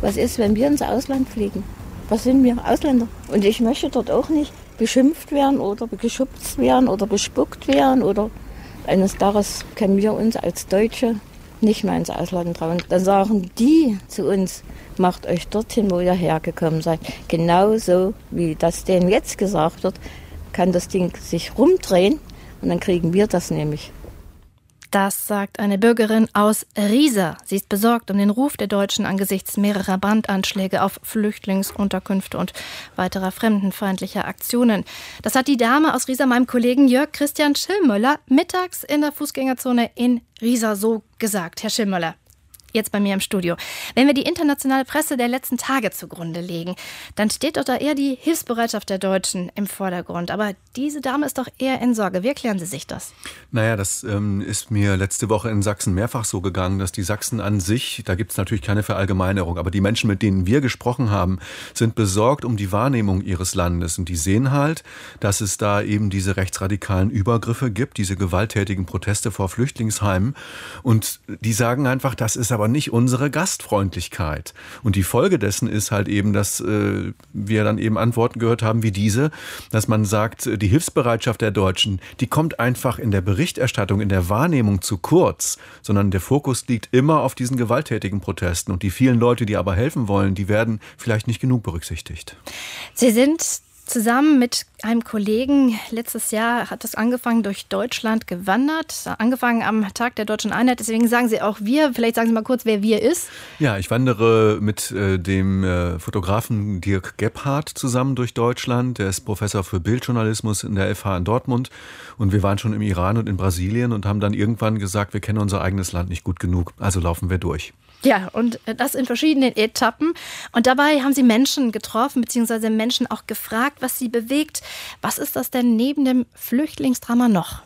Was ist, wenn wir ins Ausland fliegen? Was sind wir? Ausländer. Und ich möchte dort auch nicht beschimpft werden oder geschubst werden oder bespuckt werden oder eines Tages können wir uns als Deutsche nicht mehr ins Ausland trauen. Dann sagen die zu uns, macht euch dorthin, wo ihr hergekommen seid. Genauso wie das denen jetzt gesagt wird, kann das Ding sich rumdrehen und dann kriegen wir das nämlich. Das sagt eine Bürgerin aus Riesa. Sie ist besorgt um den Ruf der Deutschen angesichts mehrerer Brandanschläge auf Flüchtlingsunterkünfte und weiterer fremdenfeindlicher Aktionen. Das hat die Dame aus Riesa meinem Kollegen Jörg Christian Schillmöller mittags in der Fußgängerzone in Riesa so gesagt. Herr Schillmöller, jetzt bei mir im Studio. Wenn wir die internationale Presse der letzten Tage zugrunde legen, dann steht doch da eher die Hilfsbereitschaft der Deutschen im Vordergrund. Aber diese Dame ist doch eher in Sorge. Wie erklären Sie sich das? Naja, das ähm, ist mir letzte Woche in Sachsen mehrfach so gegangen, dass die Sachsen an sich, da gibt es natürlich keine Verallgemeinerung, aber die Menschen, mit denen wir gesprochen haben, sind besorgt um die Wahrnehmung ihres Landes. Und die sehen halt, dass es da eben diese rechtsradikalen Übergriffe gibt, diese gewalttätigen Proteste vor Flüchtlingsheimen. Und die sagen einfach, das ist aber aber nicht unsere Gastfreundlichkeit. Und die Folge dessen ist halt eben, dass äh, wir dann eben Antworten gehört haben wie diese, dass man sagt, die Hilfsbereitschaft der Deutschen, die kommt einfach in der Berichterstattung, in der Wahrnehmung zu kurz, sondern der Fokus liegt immer auf diesen gewalttätigen Protesten. Und die vielen Leute, die aber helfen wollen, die werden vielleicht nicht genug berücksichtigt. Sie sind zusammen mit einem Kollegen letztes Jahr hat es angefangen durch Deutschland gewandert, angefangen am Tag der deutschen Einheit. Deswegen sagen Sie auch wir. Vielleicht sagen Sie mal kurz, wer wir ist. Ja, ich wandere mit äh, dem äh, Fotografen Dirk Gebhardt zusammen durch Deutschland. Der ist Professor für Bildjournalismus in der FH in Dortmund. Und wir waren schon im Iran und in Brasilien und haben dann irgendwann gesagt, wir kennen unser eigenes Land nicht gut genug. Also laufen wir durch. Ja, und das in verschiedenen Etappen. Und dabei haben Sie Menschen getroffen, beziehungsweise Menschen auch gefragt, was sie bewegt. Was ist das denn neben dem Flüchtlingsdrama noch?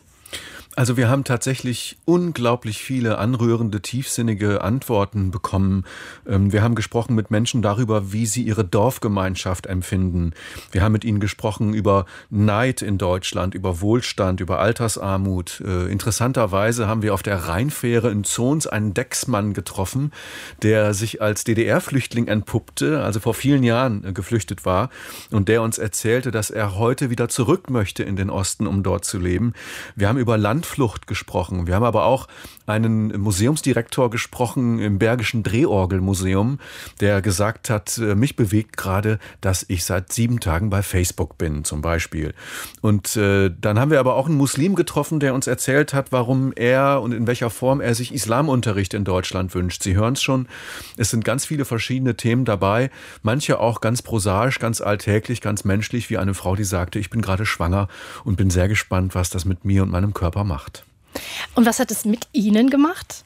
Also wir haben tatsächlich unglaublich viele anrührende, tiefsinnige Antworten bekommen. Ähm, wir haben gesprochen mit Menschen darüber, wie sie ihre Dorfgemeinschaft empfinden. Wir haben mit ihnen gesprochen über Neid in Deutschland, über Wohlstand, über Altersarmut. Äh, interessanterweise haben wir auf der Rheinfähre in Zons einen Decksmann getroffen, der sich als DDR-Flüchtling entpuppte, also vor vielen Jahren äh, geflüchtet war und der uns erzählte, dass er heute wieder zurück möchte in den Osten, um dort zu leben. Wir haben über Land Landflucht gesprochen. Wir haben aber auch einen Museumsdirektor gesprochen im Bergischen Drehorgelmuseum, der gesagt hat, äh, mich bewegt gerade, dass ich seit sieben Tagen bei Facebook bin, zum Beispiel. Und äh, dann haben wir aber auch einen Muslim getroffen, der uns erzählt hat, warum er und in welcher Form er sich Islamunterricht in Deutschland wünscht. Sie hören es schon, es sind ganz viele verschiedene Themen dabei, manche auch ganz prosaisch, ganz alltäglich, ganz menschlich, wie eine Frau, die sagte, ich bin gerade schwanger und bin sehr gespannt, was das mit mir und meinem Körper macht gemacht. Und was hat es mit Ihnen gemacht?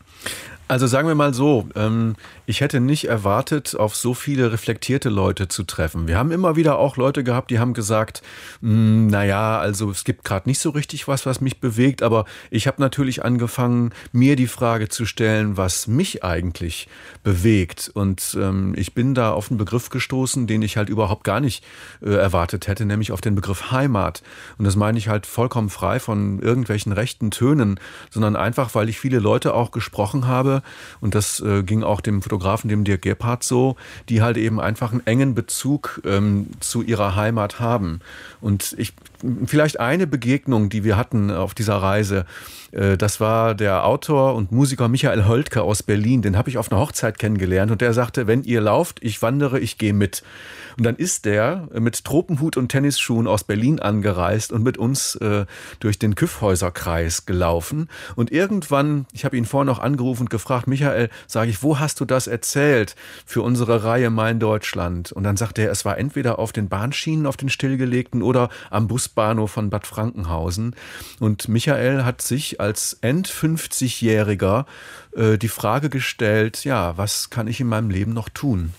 Also sagen wir mal so, ähm, ich hätte nicht erwartet, auf so viele reflektierte Leute zu treffen. Wir haben immer wieder auch Leute gehabt, die haben gesagt, hm, naja, also es gibt gerade nicht so richtig was, was mich bewegt, aber ich habe natürlich angefangen, mir die Frage zu stellen, was mich eigentlich bewegt. Und ähm, ich bin da auf einen Begriff gestoßen, den ich halt überhaupt gar nicht äh, erwartet hätte, nämlich auf den Begriff Heimat. Und das meine ich halt vollkommen frei von irgendwelchen rechten Tönen, sondern einfach, weil ich viele Leute auch gesprochen habe, und das äh, ging auch dem Fotografen, dem Dirk Gebhardt so, die halt eben einfach einen engen Bezug ähm, zu ihrer Heimat haben. Und ich, vielleicht eine Begegnung, die wir hatten auf dieser Reise, äh, das war der Autor und Musiker Michael Holtke aus Berlin. Den habe ich auf einer Hochzeit kennengelernt und der sagte, wenn ihr lauft, ich wandere, ich gehe mit. Und dann ist der mit Tropenhut und Tennisschuhen aus Berlin angereist und mit uns äh, durch den Küffhäuserkreis gelaufen. Und irgendwann, ich habe ihn vorher noch angerufen und gefragt, Michael, sage ich, wo hast du das erzählt für unsere Reihe Mein Deutschland? Und dann sagte er, es war entweder auf den Bahnschienen, auf den stillgelegten oder am Busbahnhof von Bad Frankenhausen. Und Michael hat sich als End-50-Jähriger äh, die Frage gestellt, ja, was kann ich in meinem Leben noch tun?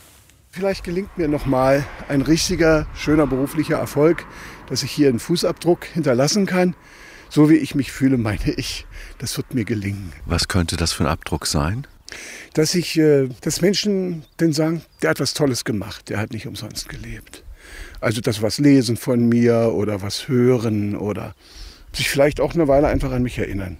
Vielleicht gelingt mir noch mal ein richtiger, schöner beruflicher Erfolg, dass ich hier einen Fußabdruck hinterlassen kann. So wie ich mich fühle, meine ich, das wird mir gelingen. Was könnte das für ein Abdruck sein? Dass ich, äh, dass Menschen denn sagen, der hat was Tolles gemacht, der hat nicht umsonst gelebt. Also das was lesen von mir oder was hören oder sich vielleicht auch eine Weile einfach an mich erinnern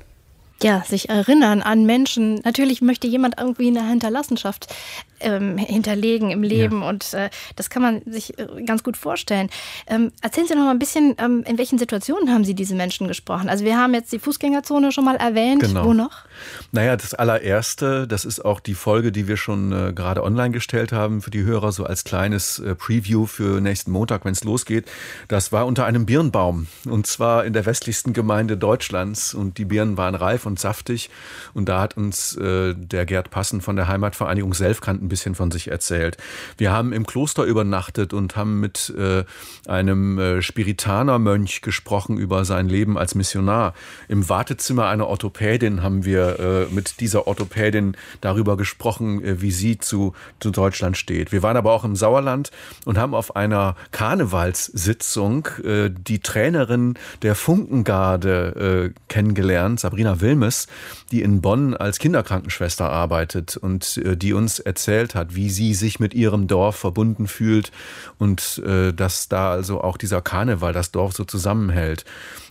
ja, sich erinnern an Menschen. Natürlich möchte jemand irgendwie eine Hinterlassenschaft. Ähm, hinterlegen im Leben ja. und äh, das kann man sich äh, ganz gut vorstellen. Ähm, erzählen Sie noch mal ein bisschen, ähm, in welchen Situationen haben Sie diese Menschen gesprochen? Also wir haben jetzt die Fußgängerzone schon mal erwähnt. Genau. Wo noch? Naja, das allererste, das ist auch die Folge, die wir schon äh, gerade online gestellt haben für die Hörer, so als kleines äh, Preview für nächsten Montag, wenn es losgeht. Das war unter einem Birnbaum und zwar in der westlichsten Gemeinde Deutschlands und die Birnen waren reif und saftig und da hat uns äh, der Gerd Passen von der Heimatvereinigung Selfkant ein bisschen von sich erzählt. Wir haben im Kloster übernachtet und haben mit äh, einem äh, Spiritanermönch gesprochen über sein Leben als Missionar. Im Wartezimmer einer Orthopädin haben wir äh, mit dieser Orthopädin darüber gesprochen, äh, wie sie zu, zu Deutschland steht. Wir waren aber auch im Sauerland und haben auf einer Karnevalssitzung äh, die Trainerin der Funkengarde äh, kennengelernt, Sabrina Wilmes, die in Bonn als Kinderkrankenschwester arbeitet und die uns erzählt hat, wie sie sich mit ihrem Dorf verbunden fühlt und äh, dass da also auch dieser Karneval das Dorf so zusammenhält.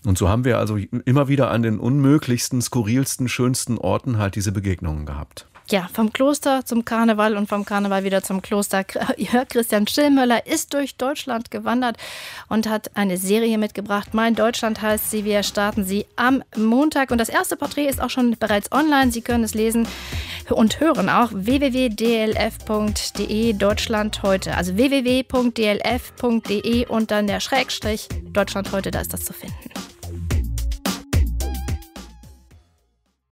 Und so haben wir also immer wieder an den unmöglichsten, skurrilsten, schönsten Orten halt diese Begegnungen gehabt. Ja, vom Kloster zum Karneval und vom Karneval wieder zum Kloster. Christian Schillmöller ist durch Deutschland gewandert und hat eine Serie mitgebracht. Mein Deutschland heißt sie. Wir starten sie am Montag. Und das erste Porträt ist auch schon bereits online. Sie können es lesen und hören auch www.dlf.de Deutschland heute. Also www.dlf.de und dann der Schrägstrich Deutschland heute, da ist das zu finden.